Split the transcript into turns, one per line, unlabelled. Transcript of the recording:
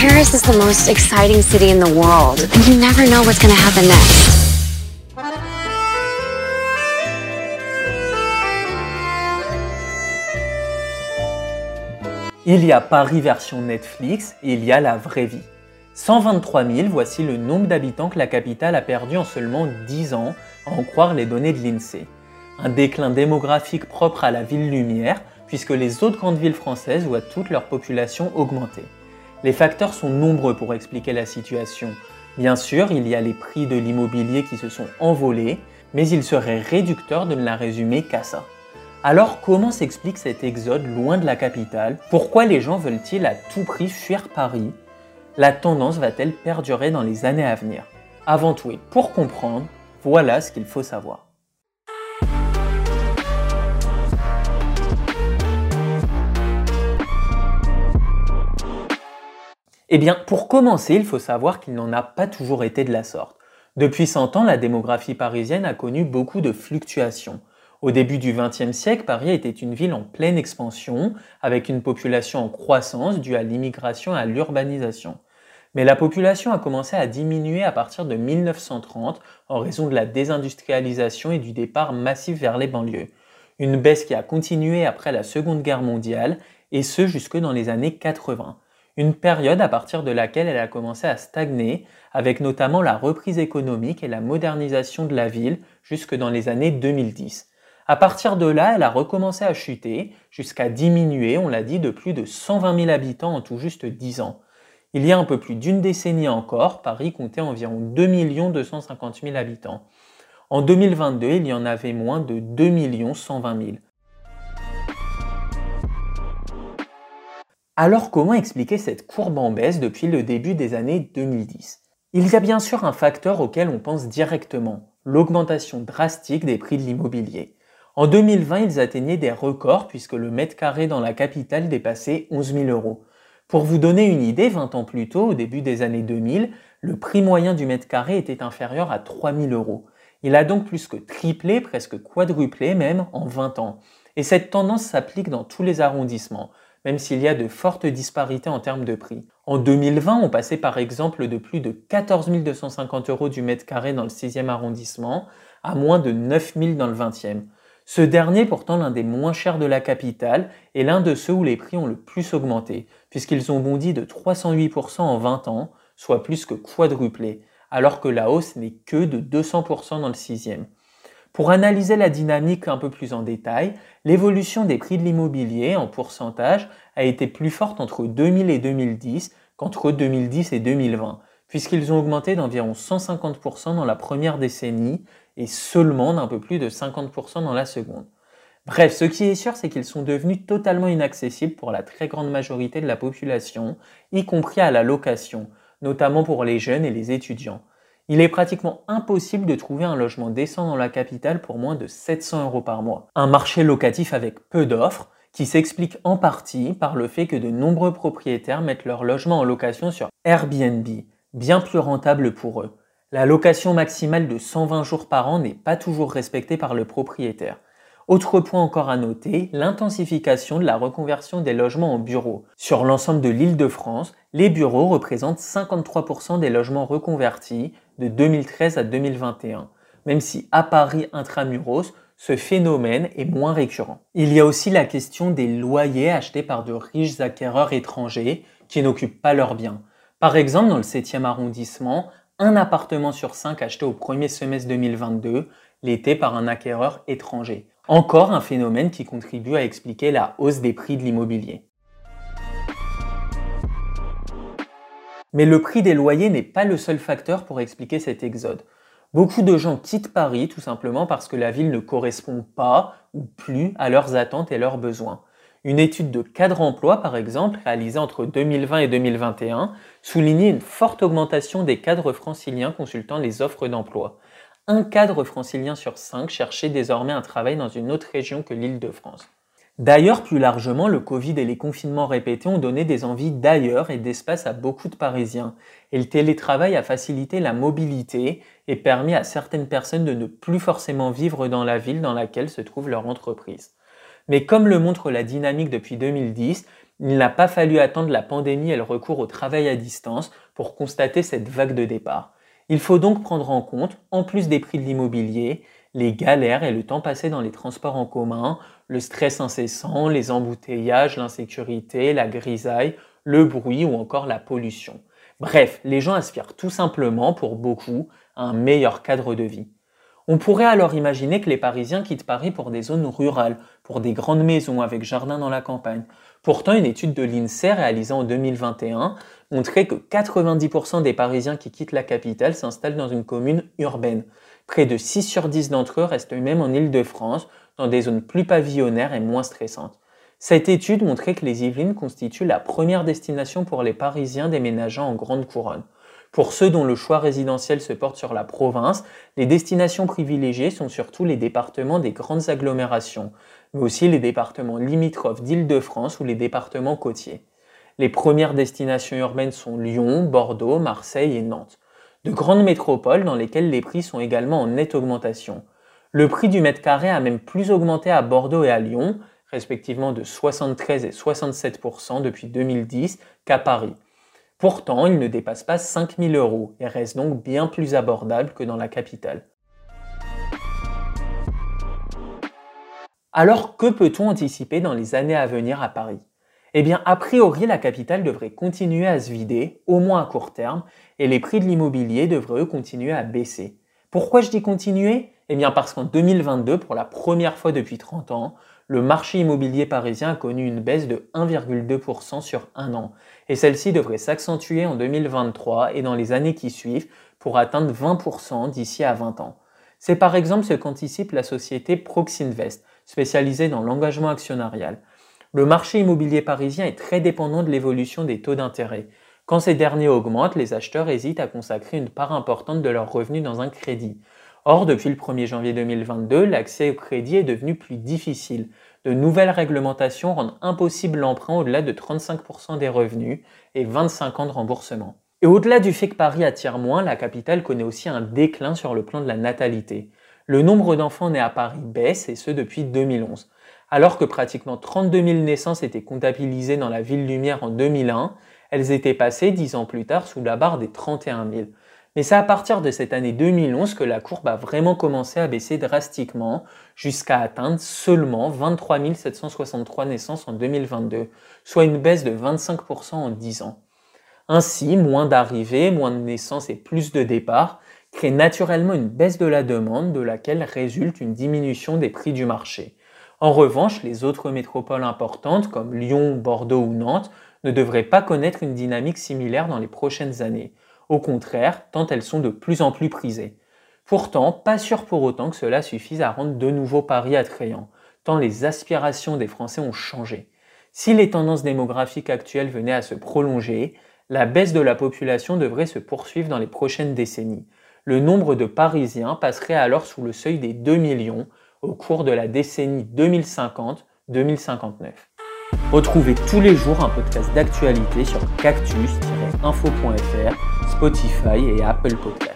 Paris is the most exciting city in the world, and you never know what's going to happen next.
Il y a Paris version Netflix et il y a la vraie vie. 123 000, voici le nombre d'habitants que la capitale a perdu en seulement 10 ans, à en croire les données de l'INSEE. Un déclin démographique propre à la ville lumière, puisque les autres grandes villes françaises voient toute leur population augmenter. Les facteurs sont nombreux pour expliquer la situation. Bien sûr, il y a les prix de l'immobilier qui se sont envolés, mais il serait réducteur de ne la résumer qu'à ça. Alors comment s'explique cet exode loin de la capitale? Pourquoi les gens veulent-ils à tout prix fuir Paris? La tendance va-t-elle perdurer dans les années à venir? Avant tout et pour comprendre, voilà ce qu'il faut savoir. Eh bien, pour commencer, il faut savoir qu'il n'en a pas toujours été de la sorte. Depuis 100 ans, la démographie parisienne a connu beaucoup de fluctuations. Au début du XXe siècle, Paris était une ville en pleine expansion, avec une population en croissance due à l'immigration et à l'urbanisation. Mais la population a commencé à diminuer à partir de 1930 en raison de la désindustrialisation et du départ massif vers les banlieues. Une baisse qui a continué après la Seconde Guerre mondiale, et ce jusque dans les années 80 une période à partir de laquelle elle a commencé à stagner, avec notamment la reprise économique et la modernisation de la ville jusque dans les années 2010. À partir de là, elle a recommencé à chuter, jusqu'à diminuer, on l'a dit, de plus de 120 000 habitants en tout juste 10 ans. Il y a un peu plus d'une décennie encore, Paris comptait environ 2 250 000 habitants. En 2022, il y en avait moins de 2 120 000. Alors comment expliquer cette courbe en baisse depuis le début des années 2010 Il y a bien sûr un facteur auquel on pense directement, l'augmentation drastique des prix de l'immobilier. En 2020, ils atteignaient des records puisque le mètre carré dans la capitale dépassait 11 000 euros. Pour vous donner une idée, 20 ans plus tôt, au début des années 2000, le prix moyen du mètre carré était inférieur à 3 000 euros. Il a donc plus que triplé, presque quadruplé même, en 20 ans. Et cette tendance s'applique dans tous les arrondissements même s'il y a de fortes disparités en termes de prix. En 2020, on passait par exemple de plus de 14 250 euros du mètre carré dans le 6e arrondissement à moins de 9 000 dans le 20e. Ce dernier, pourtant l'un des moins chers de la capitale, est l'un de ceux où les prix ont le plus augmenté, puisqu'ils ont bondi de 308% en 20 ans, soit plus que quadruplé, alors que la hausse n'est que de 200% dans le 6e. Pour analyser la dynamique un peu plus en détail, l'évolution des prix de l'immobilier en pourcentage a été plus forte entre 2000 et 2010 qu'entre 2010 et 2020, puisqu'ils ont augmenté d'environ 150% dans la première décennie et seulement d'un peu plus de 50% dans la seconde. Bref, ce qui est sûr, c'est qu'ils sont devenus totalement inaccessibles pour la très grande majorité de la population, y compris à la location, notamment pour les jeunes et les étudiants. Il est pratiquement impossible de trouver un logement décent dans la capitale pour moins de 700 euros par mois. Un marché locatif avec peu d'offres qui s'explique en partie par le fait que de nombreux propriétaires mettent leur logement en location sur Airbnb, bien plus rentable pour eux. La location maximale de 120 jours par an n'est pas toujours respectée par le propriétaire. Autre point encore à noter, l'intensification de la reconversion des logements en bureaux. Sur l'ensemble de l'île de France, les bureaux représentent 53% des logements reconvertis de 2013 à 2021, même si à Paris intramuros, ce phénomène est moins récurrent. Il y a aussi la question des loyers achetés par de riches acquéreurs étrangers qui n'occupent pas leurs biens. Par exemple, dans le 7e arrondissement, un appartement sur 5 acheté au premier semestre 2022 l'était par un acquéreur étranger. Encore un phénomène qui contribue à expliquer la hausse des prix de l'immobilier. Mais le prix des loyers n'est pas le seul facteur pour expliquer cet exode. Beaucoup de gens quittent Paris tout simplement parce que la ville ne correspond pas ou plus à leurs attentes et leurs besoins. Une étude de cadre emploi, par exemple, réalisée entre 2020 et 2021, soulignait une forte augmentation des cadres franciliens consultant les offres d'emploi. Un cadre francilien sur cinq cherchait désormais un travail dans une autre région que l'île de France. D'ailleurs, plus largement, le Covid et les confinements répétés ont donné des envies d'ailleurs et d'espace à beaucoup de Parisiens. Et le télétravail a facilité la mobilité et permis à certaines personnes de ne plus forcément vivre dans la ville dans laquelle se trouve leur entreprise. Mais comme le montre la dynamique depuis 2010, Il n'a pas fallu attendre la pandémie et le recours au travail à distance pour constater cette vague de départ. Il faut donc prendre en compte, en plus des prix de l'immobilier, les galères et le temps passé dans les transports en commun, le stress incessant, les embouteillages, l'insécurité, la grisaille, le bruit ou encore la pollution. Bref, les gens aspirent tout simplement, pour beaucoup, à un meilleur cadre de vie. On pourrait alors imaginer que les Parisiens quittent Paris pour des zones rurales, pour des grandes maisons avec jardins dans la campagne. Pourtant, une étude de l'INSEE réalisée en 2021 montrait que 90% des Parisiens qui quittent la capitale s'installent dans une commune urbaine. Près de 6 sur 10 d'entre eux restent eux-mêmes en Île-de-France, dans des zones plus pavillonnaires et moins stressantes. Cette étude montrait que les Yvelines constituent la première destination pour les Parisiens déménageant en grande couronne. Pour ceux dont le choix résidentiel se porte sur la province, les destinations privilégiées sont surtout les départements des grandes agglomérations, mais aussi les départements limitrophes d'Île-de-France ou les départements côtiers. Les premières destinations urbaines sont Lyon, Bordeaux, Marseille et Nantes. De grandes métropoles dans lesquelles les prix sont également en nette augmentation. Le prix du mètre carré a même plus augmenté à Bordeaux et à Lyon, respectivement de 73 et 67% depuis 2010, qu'à Paris. Pourtant, il ne dépasse pas 5000 euros et reste donc bien plus abordable que dans la capitale. Alors, que peut-on anticiper dans les années à venir à Paris? Eh bien, a priori, la capitale devrait continuer à se vider, au moins à court terme, et les prix de l'immobilier devraient eux continuer à baisser. Pourquoi je dis continuer? Eh bien, parce qu'en 2022, pour la première fois depuis 30 ans, le marché immobilier parisien a connu une baisse de 1,2% sur un an, et celle-ci devrait s'accentuer en 2023 et dans les années qui suivent pour atteindre 20% d'ici à 20 ans. C'est par exemple ce qu'anticipe la société Proxinvest, spécialisée dans l'engagement actionnarial. Le marché immobilier parisien est très dépendant de l'évolution des taux d'intérêt. Quand ces derniers augmentent, les acheteurs hésitent à consacrer une part importante de leurs revenus dans un crédit. Or, depuis le 1er janvier 2022, l'accès au crédit est devenu plus difficile. De nouvelles réglementations rendent impossible l'emprunt au-delà de 35% des revenus et 25 ans de remboursement. Et au-delà du fait que Paris attire moins, la capitale connaît aussi un déclin sur le plan de la natalité. Le nombre d'enfants nés à Paris baisse, et ce depuis 2011. Alors que pratiquement 32 000 naissances étaient comptabilisées dans la ville lumière en 2001, elles étaient passées dix ans plus tard sous la barre des 31 000. Mais c'est à partir de cette année 2011 que la courbe a vraiment commencé à baisser drastiquement jusqu'à atteindre seulement 23 763 naissances en 2022, soit une baisse de 25% en 10 ans. Ainsi, moins d'arrivées, moins de naissances et plus de départs créent naturellement une baisse de la demande de laquelle résulte une diminution des prix du marché. En revanche, les autres métropoles importantes comme Lyon, Bordeaux ou Nantes ne devraient pas connaître une dynamique similaire dans les prochaines années. Au contraire, tant elles sont de plus en plus prisées. Pourtant, pas sûr pour autant que cela suffise à rendre de nouveaux paris attrayants, tant les aspirations des Français ont changé. Si les tendances démographiques actuelles venaient à se prolonger, la baisse de la population devrait se poursuivre dans les prochaines décennies. Le nombre de Parisiens passerait alors sous le seuil des 2 millions au cours de la décennie 2050-2059. Retrouvez tous les jours un podcast d'actualité sur cactus-info.fr, Spotify et Apple Podcasts.